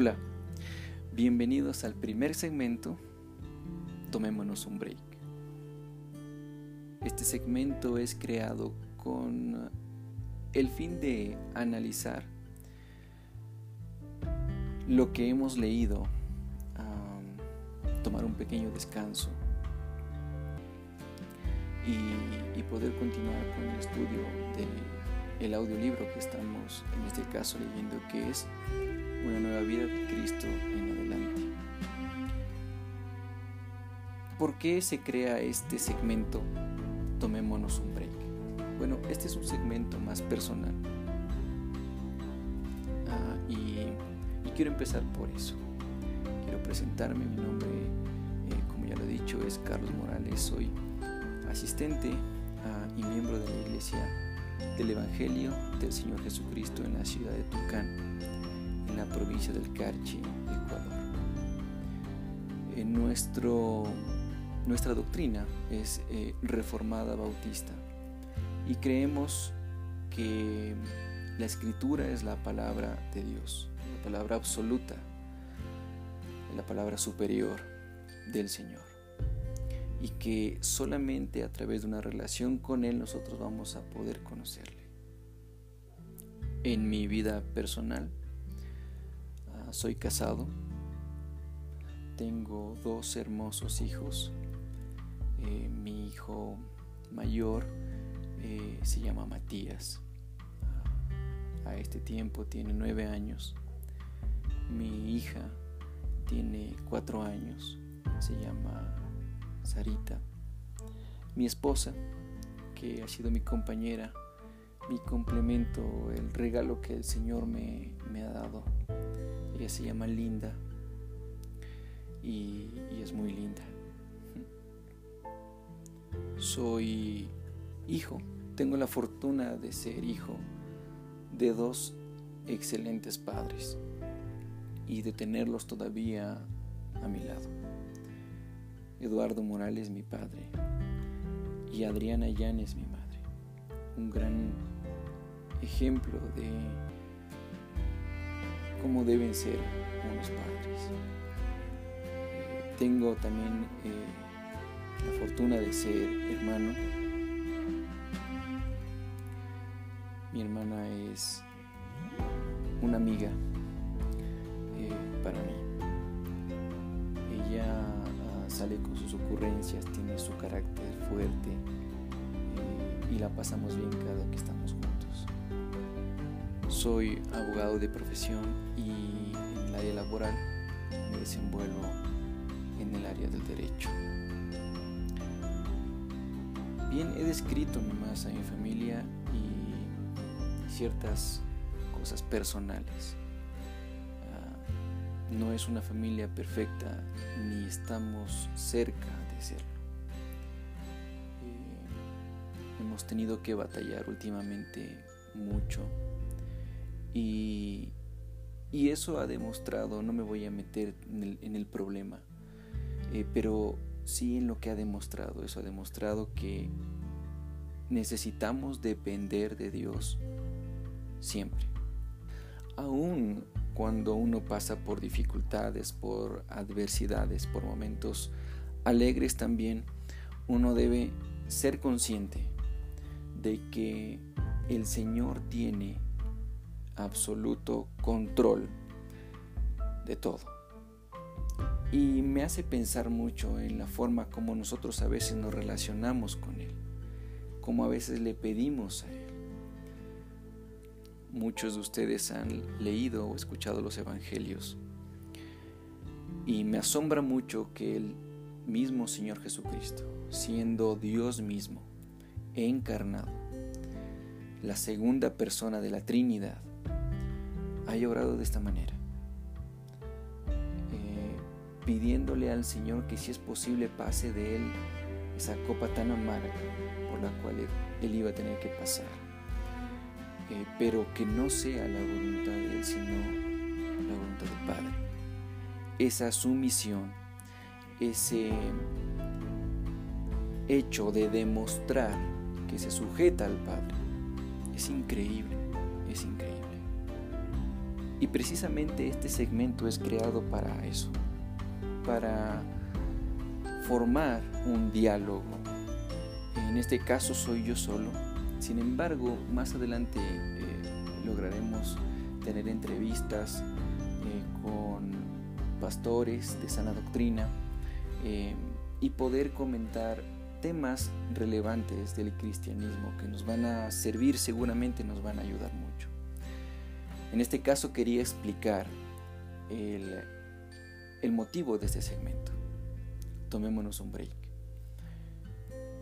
Hola, bienvenidos al primer segmento Tomémonos un break. Este segmento es creado con el fin de analizar lo que hemos leído, tomar un pequeño descanso y, poder continuar con el estudio del audiolibro que estamos en este caso leyendo que es Una nueva vida de Cristo en adelante. ¿Por qué se crea este segmento? Tomémonos un break. Bueno, este es un segmento más personal. Ah, y, quiero empezar por eso. Quiero presentarme. Mi nombre, eh, como ya lo he dicho, es Carlos Morales. Soy asistente ah, y miembro de la Iglesia del Evangelio del Señor Jesucristo en la ciudad de Tucán, provincia del Carchi, Ecuador. Nuestra doctrina es eh, reformada bautista y creemos que la escritura es la palabra de Dios, la palabra absoluta, la palabra superior del Señor. Y que solamente a través de una relación con Él nosotros vamos a poder conocerle. En mi vida personal, soy casado, tengo dos hermosos hijos. Eh, mi hijo mayor eh, se llama Matías. A este tiempo tiene nueve años. Mi hija tiene cuatro años. Se llama Sarita. Mi esposa, que ha sido mi compañera, mi complemento, el regalo que el Señor me, ha dado. Ella se llama Linda y es muy linda. Soy hijo, tengo la fortuna de ser hijo de dos excelentes padres y de tenerlos todavía a mi lado. Eduardo Morales, mi padre, y Adriana Llanes, mi madre. Un gran ejemplo de cómo deben ser unos padres. Tengo también eh, la fortuna de ser hermano Mi hermana es una amiga eh, para mí. Ella ah, sale con sus ocurrencias, tiene su carácter fuerte eh, y la pasamos bien cada que estamos juntos. Soy abogado de profesión y en el área laboral me desenvuelvo en el área del derecho. Bien, he descrito nomás a mi familia ciertas cosas personales. Ah, no es una familia perfecta ni estamos cerca de serlo. Eh, hemos tenido que batallar últimamente mucho y, eso ha demostrado, no me voy a meter en el, problema, eh, pero sí en lo que ha demostrado, eso ha demostrado que necesitamos depender de Dios siempre. Aún cuando uno pasa por dificultades, por adversidades, por momentos alegres también, uno debe ser consciente de que el Señor tiene absoluto control de todo. Y me hace pensar mucho en la forma como nosotros a veces nos relacionamos con Él, como a veces le pedimos a Él. Muchos de ustedes han leído o escuchado los evangelios y me asombra mucho que el mismo Señor Jesucristo, siendo Dios mismo, encarnado, la segunda persona de la Trinidad, haya orado de esta manera, eh, pidiéndole al Señor que si es posible pase de él esa copa tan amarga por la cual él iba a tener que pasar eh, pero que no sea la voluntad de Él, sino la voluntad del Padre. Esa sumisión, ese hecho de demostrar que se sujeta al Padre, es increíble, es increíble. Y precisamente este segmento es creado para eso, para formar un diálogo. En este caso soy yo solo. Sin embargo, más adelante eh, lograremos tener entrevistas eh, con pastores de sana doctrina eh, y poder comentar temas relevantes del cristianismo que nos van a servir, seguramente nos van a ayudar mucho. En este caso quería explicar el, motivo de este segmento. Tomémonos un break.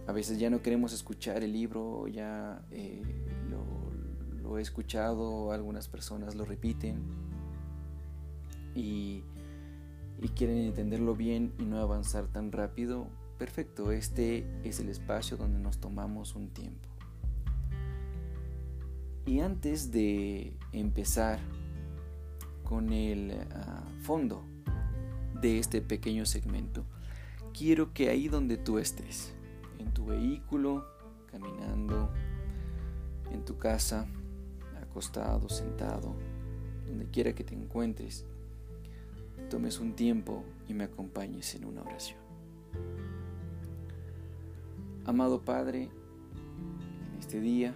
A veces ya no queremos escuchar el libro, ya eh, lo, he escuchado, algunas personas lo repiten y quieren entenderlo bien y no avanzar tan rápido. Perfecto, este es el espacio donde nos tomamos un tiempo. Y antes de empezar con el ah, fondo de este pequeño segmento, quiero que ahí donde tú estés, en tu vehículo, caminando, en tu casa, acostado, sentado, donde quiera que te encuentres, tomes un tiempo y me acompañes en una oración. Amado Padre, en este día,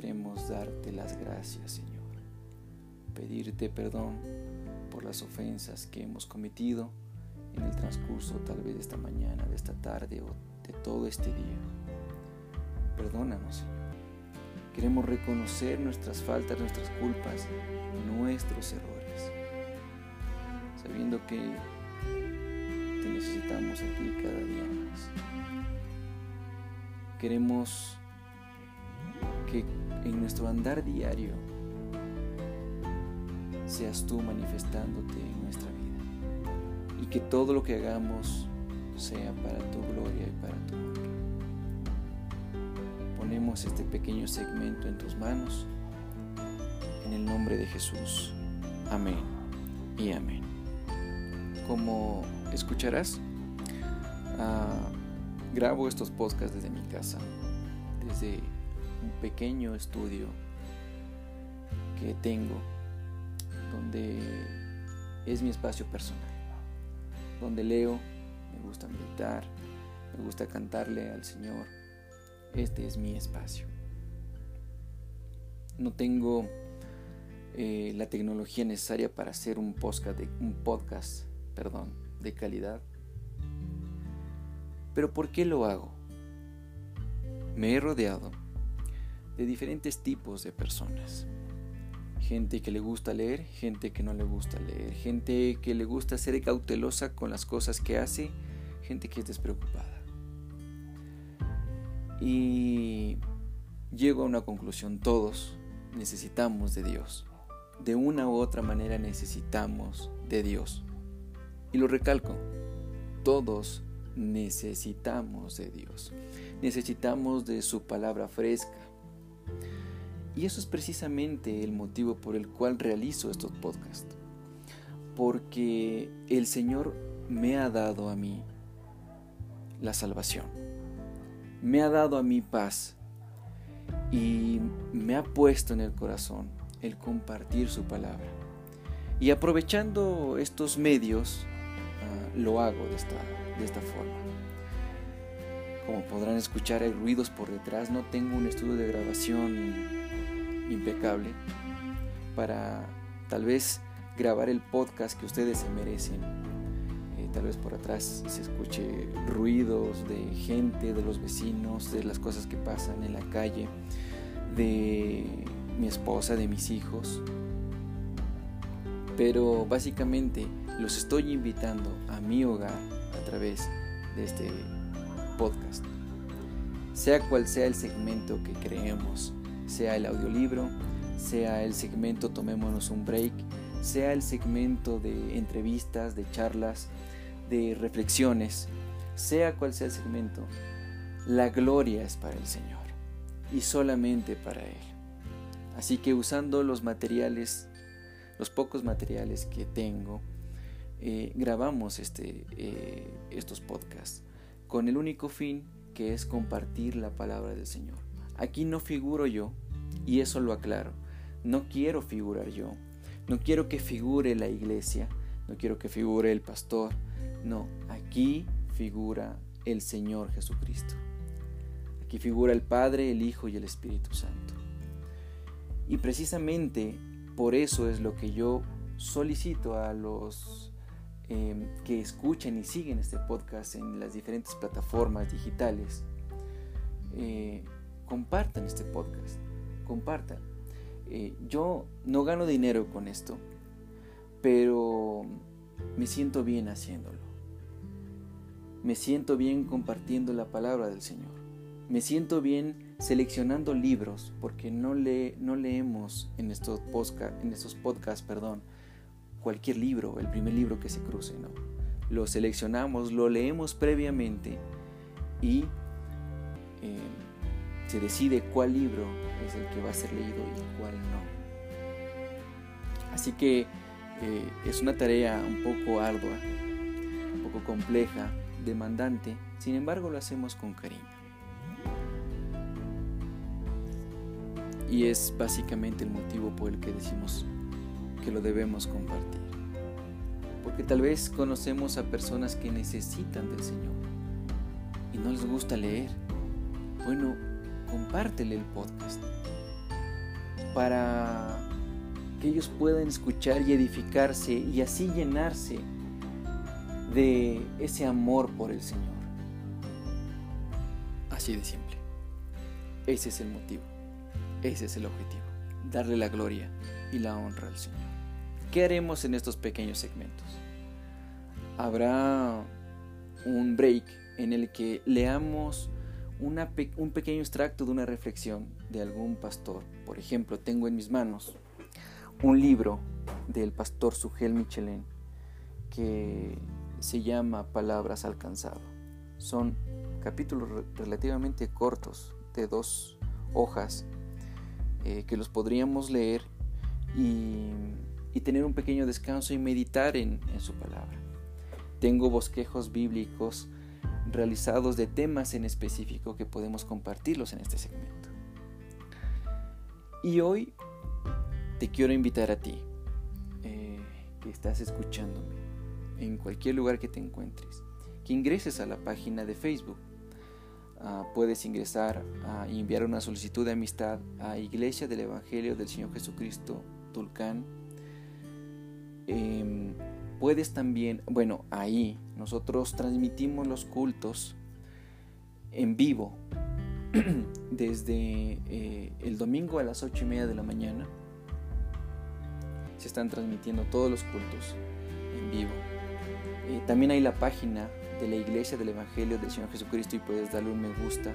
queremos darte las gracias, Señor. Pedirte perdón por las ofensas que hemos cometido en el transcurso tal vez de esta mañana, de esta tarde o de todo este día. Perdónanos, Señor. Queremos reconocer nuestras faltas, nuestras culpas, nuestros errores, sabiendo que te necesitamos a ti cada día más. Queremos que en nuestro andar diario seas tú manifestándote en nuestra vida y que todo lo que hagamos sea para tu gloria y para tu honra. Ponemos este pequeño segmento en tus manos en el nombre de Jesús. Amén y amén. Como escucharás, ah, grabo estos podcasts desde mi casa, desde un pequeño estudio que tengo donde es mi espacio personal, donde leo, me gusta meditar, me gusta cantarle al Señor. Este es mi espacio. No tengo eh, la tecnología necesaria para hacer un podcast, de, un podcast perdón, de calidad. Pero ¿por qué lo hago? Me he rodeado de diferentes tipos de personas. Gente que le gusta leer, gente que no le gusta leer, gente que le gusta ser cautelosa con las cosas que hace, gente que es despreocupada. Y llego a una conclusión, todos necesitamos de Dios. De una u otra manera necesitamos de Dios. Y lo recalco, todos necesitamos de Dios. Necesitamos de su palabra fresca, y eso es precisamente el motivo por el cual realizo estos podcasts. Porque el Señor me ha dado a mí la salvación. Me ha dado a mí paz. Y me ha puesto en el corazón el compartir su palabra. Y aprovechando estos medios, ah, lo hago de esta, de esta forma. Como podrán escuchar, hay ruidos por detrás. No tengo un estudio de grabación impecable para tal vez grabar el podcast que ustedes se merecen. Eh, tal vez por atrás se escuche ruidos de gente, de los vecinos, de las cosas que pasan en la calle, de mi esposa, de mis hijos. Pero básicamente los estoy invitando a mi hogar a través de este podcast. Sea cual sea el segmento que creemos sea el audiolibro, sea el segmento Tomémonos un break, sea el segmento de entrevistas, de charlas, de reflexiones, sea cual sea el segmento, la gloria es para el Señor y solamente para Él. Así que usando los materiales, los pocos materiales que tengo, eh, grabamos este, eh, estos podcasts con el único fin que es compartir la palabra del Señor. Aquí no figuro yo, y eso lo aclaro. No quiero figurar yo. No quiero que figure la iglesia. No quiero que figure el pastor. No, aquí figura el Señor Jesucristo. Aquí figura el Padre, el Hijo y el Espíritu Santo. Y precisamente por eso es lo que yo solicito a los em, que escuchen y siguen este podcast en las diferentes plataformas digitales. Eh, compartan este podcast, compartan. Eh, yo no gano dinero con esto, pero me siento bien haciéndolo. Me siento bien compartiendo la palabra del Señor. Me siento bien seleccionando libros, porque no, no leemos en estos, en estos podcasts perdón, cualquier libro, el primer libro que se cruce, ¿no? Lo seleccionamos, lo leemos previamente y eh, se decide cuál libro es el que va a ser leído y cuál no. Así que eh, es una tarea un poco ardua, un poco compleja, demandante, sin embargo lo hacemos con cariño. Y es básicamente el motivo por el que decimos que lo debemos compartir. Porque tal vez conocemos a personas que necesitan del Señor y no les gusta leer. Bueno, compártele el podcast para que ellos puedan escuchar y edificarse y así llenarse de ese amor por el Señor. Así de simple. Ese es el motivo. Ese es el objetivo. Darle la gloria y la honra al Señor. ¿Qué haremos en estos pequeños segmentos? Habrá un break en el que leamos un pequeño extracto de una reflexión de algún pastor. Por ejemplo, tengo en mis manos un libro del pastor Sugel Michelin que se llama Palabras alcanzado. Son capítulos relativamente cortos de dos hojas eh, que los podríamos leer y, tener un pequeño descanso y meditar en su palabra. Tengo bosquejos bíblicos realizados de temas en específico que podemos compartirlos en este segmento. Y hoy te quiero invitar a ti, eh, que estás escuchándome, en cualquier lugar que te encuentres, que ingreses a la página de Facebook. Ah, puedes ingresar a enviar una solicitud de amistad a Iglesia del Evangelio del Señor Jesucristo, Tulcán. Em, puedes también, bueno, ahí nosotros transmitimos los cultos en vivo desde eh, el domingo a las ocho y media de la mañana. Se están transmitiendo todos los cultos en vivo. Eh, también hay la página de la Iglesia del Evangelio del Señor Jesucristo y puedes darle un me gusta.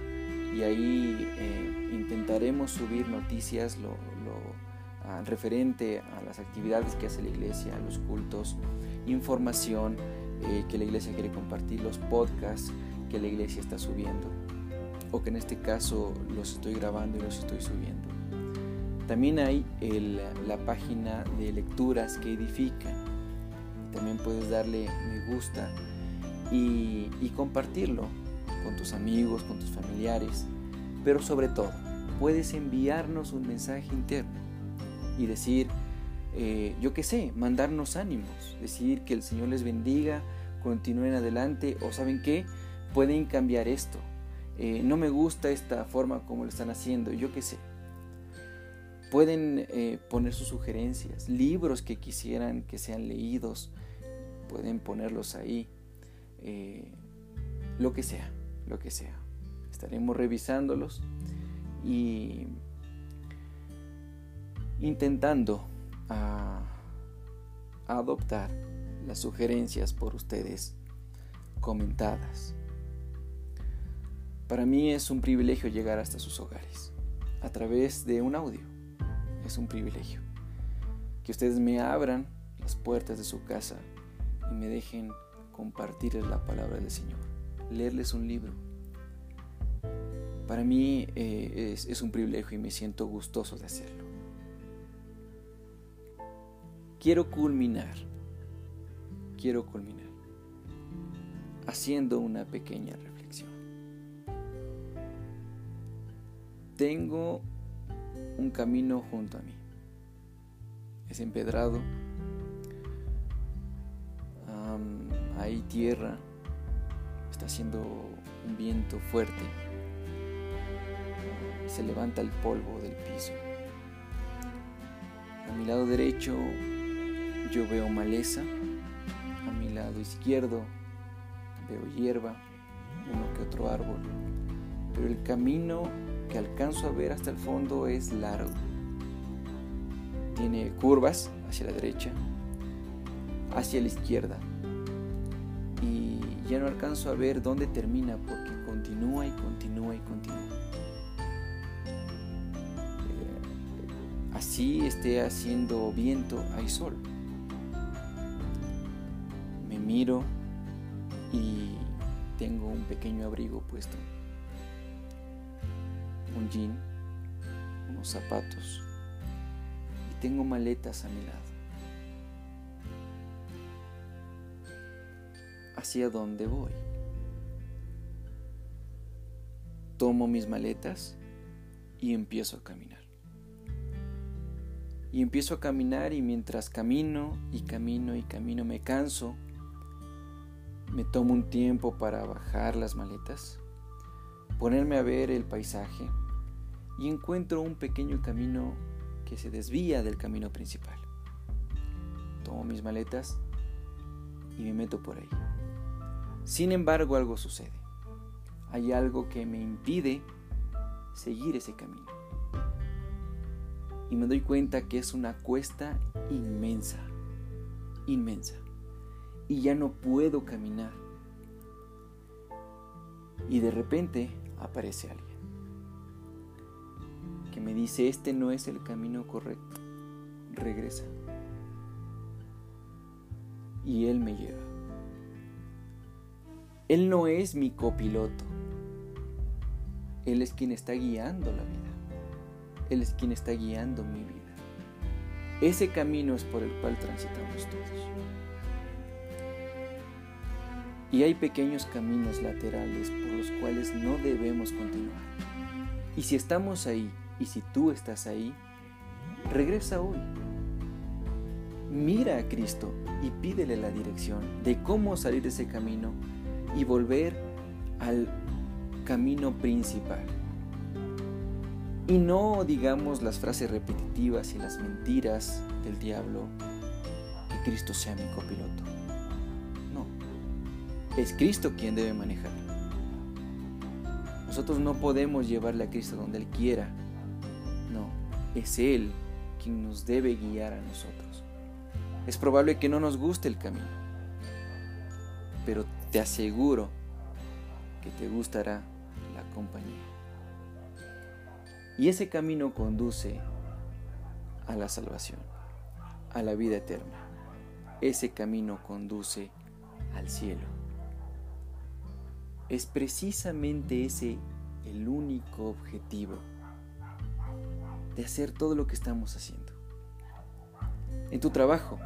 Y ahí eh, intentaremos subir noticias lo, ah, referente a las actividades que hace la iglesia, los cultos, información eh, que la iglesia quiere compartir, los podcasts que la iglesia está subiendo, o que en este caso los estoy grabando y los estoy subiendo. También hay la página de lecturas que edifican. También puedes darle me gusta y compartirlo con tus amigos, con tus familiares, pero sobre todo puedes enviarnos un mensaje interno y decir, eh, yo qué sé, mandarnos ánimos, decir que el Señor les bendiga, continúen adelante o saben qué, pueden cambiar esto. Eh, no me gusta esta forma como lo están haciendo, yo qué sé. Pueden eh, poner sus sugerencias, libros que quisieran que sean leídos, pueden ponerlos ahí, lo que sea, lo que sea. Estaremos revisándolos y intentando a, adoptar las sugerencias por ustedes comentadas. Para mí es un privilegio llegar hasta sus hogares a través de un audio. Es un privilegio. Que ustedes me abran las puertas de su casa y me dejen compartirles la palabra del Señor, leerles un libro. Para mí eh, es un privilegio y me siento gustoso de hacerlo quiero culminar, quiero culminar haciendo una pequeña reflexión. Tengo un camino junto a mí, es empedrado, hay tierra, está haciendo un viento fuerte, se levanta el polvo del piso. A mi lado derecho yo veo maleza, a mi lado izquierdo veo hierba, uno que otro árbol, pero el camino que alcanzo a ver hasta el fondo es largo. Tiene curvas hacia la derecha, hacia la izquierda, y ya no alcanzo a ver dónde termina porque continúa y continúa y continúa. Eh, así esté haciendo viento, hay sol. Miro y tengo un pequeño abrigo puesto, un jean, unos zapatos y tengo maletas a mi lado. ¿Hacia dónde voy? Tomo mis maletas y empiezo a caminar. Y empiezo a caminar y mientras camino y camino y camino me canso me tomo un tiempo para bajar las maletas, ponerme a ver el paisaje y encuentro un pequeño camino que se desvía del camino principal. Tomo mis maletas y me meto por ahí. Sin embargo, algo sucede. Hay algo que me impide seguir ese camino. Y me doy cuenta que es una cuesta inmensa, inmensa y ya no puedo caminar. Y de repente aparece alguien que me dice, este no es el camino correcto, regresa. Y él me lleva. Él no es mi copiloto. Él es quien está guiando la vida. Él es quien está guiando mi vida. Ese camino es por el cual transitamos todos. Y hay pequeños caminos laterales por los cuales no debemos continuar. Y si estamos ahí, y si tú estás ahí, regresa hoy. Mira a Cristo y pídele la dirección de cómo salir de ese camino y volver al camino principal. Y no digamos las frases repetitivas y las mentiras del diablo, que Cristo sea mi copiloto. Es Cristo quien debe manejar. Nosotros no podemos llevarle a Cristo donde Él quiera. No, es Él quien nos debe guiar a nosotros. Es probable que no nos guste el camino, pero te aseguro que te gustará la compañía. Y ese camino conduce a la salvación, a la vida eterna. Ese camino conduce al cielo. Es precisamente ese el único objetivo de hacer todo lo que estamos haciendo. En tu trabajo,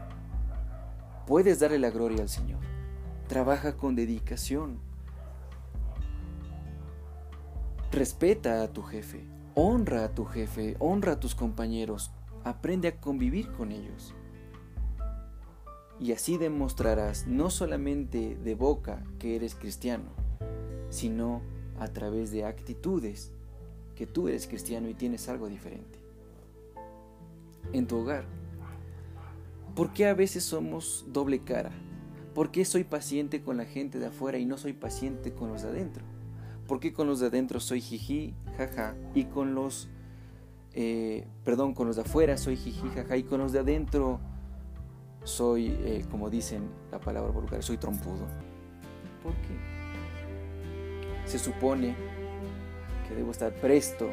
puedes darle la gloria al Señor. Trabaja con dedicación. Respeta a tu jefe, honra a tu jefe, honra a tus compañeros, aprende a convivir con ellos. Y así demostrarás no solamente de boca que eres cristiano, sino a través de actitudes que tú eres cristiano y tienes algo diferente. En tu hogar, ¿por qué a veces somos doble cara? ¿Por qué soy paciente con la gente de afuera y no soy paciente con los de adentro? ¿Por qué con los de adentro soy jiji, jaja, y con los, eh, perdón, con los de afuera soy jiji, jaja, y con los de adentro soy, eh, como dicen la palabra vulgar, soy trompudo? ¿Por qué? Se supone que debo estar presto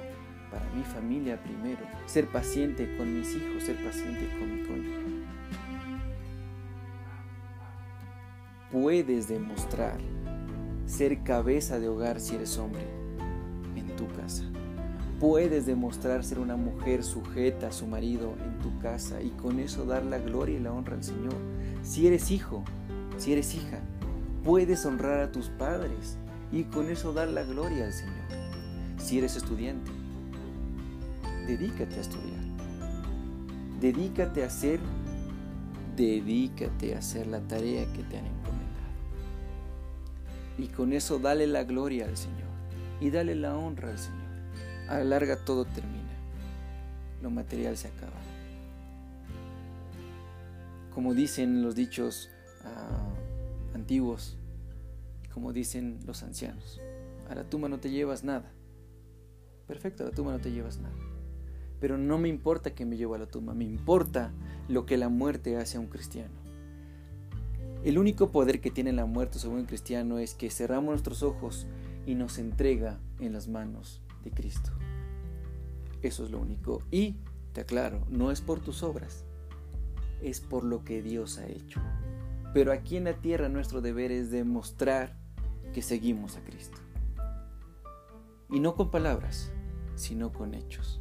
para mi familia primero, ser paciente con mis hijos, ser paciente con mi cónyuge. Puedes demostrar ser cabeza de hogar si eres hombre en tu casa. Puedes demostrar ser una mujer sujeta a su marido en tu casa y con eso dar la gloria y la honra al Señor. Si eres hijo, si eres hija, puedes honrar a tus padres y con eso dar la gloria al Señor. Si eres estudiante, dedícate a estudiar. Dedícate a hacer, dedícate a hacer la tarea que te han encomendado. Y con eso dale la gloria al Señor y dale la honra al Señor. A la larga todo termina. Lo material se acaba. Como dicen los dichos uh, antiguos, como dicen los ancianos, a la tumba no te llevas nada. Perfecto, a la tumba no te llevas nada. Pero no me importa que me llevo a la tumba, me importa lo que la muerte hace a un cristiano. El único poder que tiene la muerte sobre un cristiano es que cerramos nuestros ojos y nos entrega en las manos de Cristo. Eso es lo único. Y, te aclaro, no es por tus obras, es por lo que Dios ha hecho. Pero aquí en la tierra nuestro deber es demostrar que seguimos a Cristo. Y no con palabras, sino con hechos.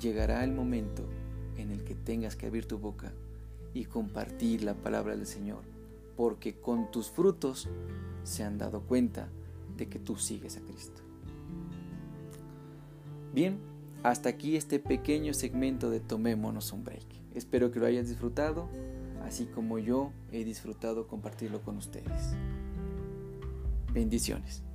Llegará el momento en el que tengas que abrir tu boca y compartir la palabra del Señor, porque con tus frutos se han dado cuenta de que tú sigues a Cristo. Bien, hasta aquí este pequeño segmento de Tomémonos un Break. Espero que lo hayas disfrutado, así como yo he disfrutado compartirlo con ustedes. Bendiciones.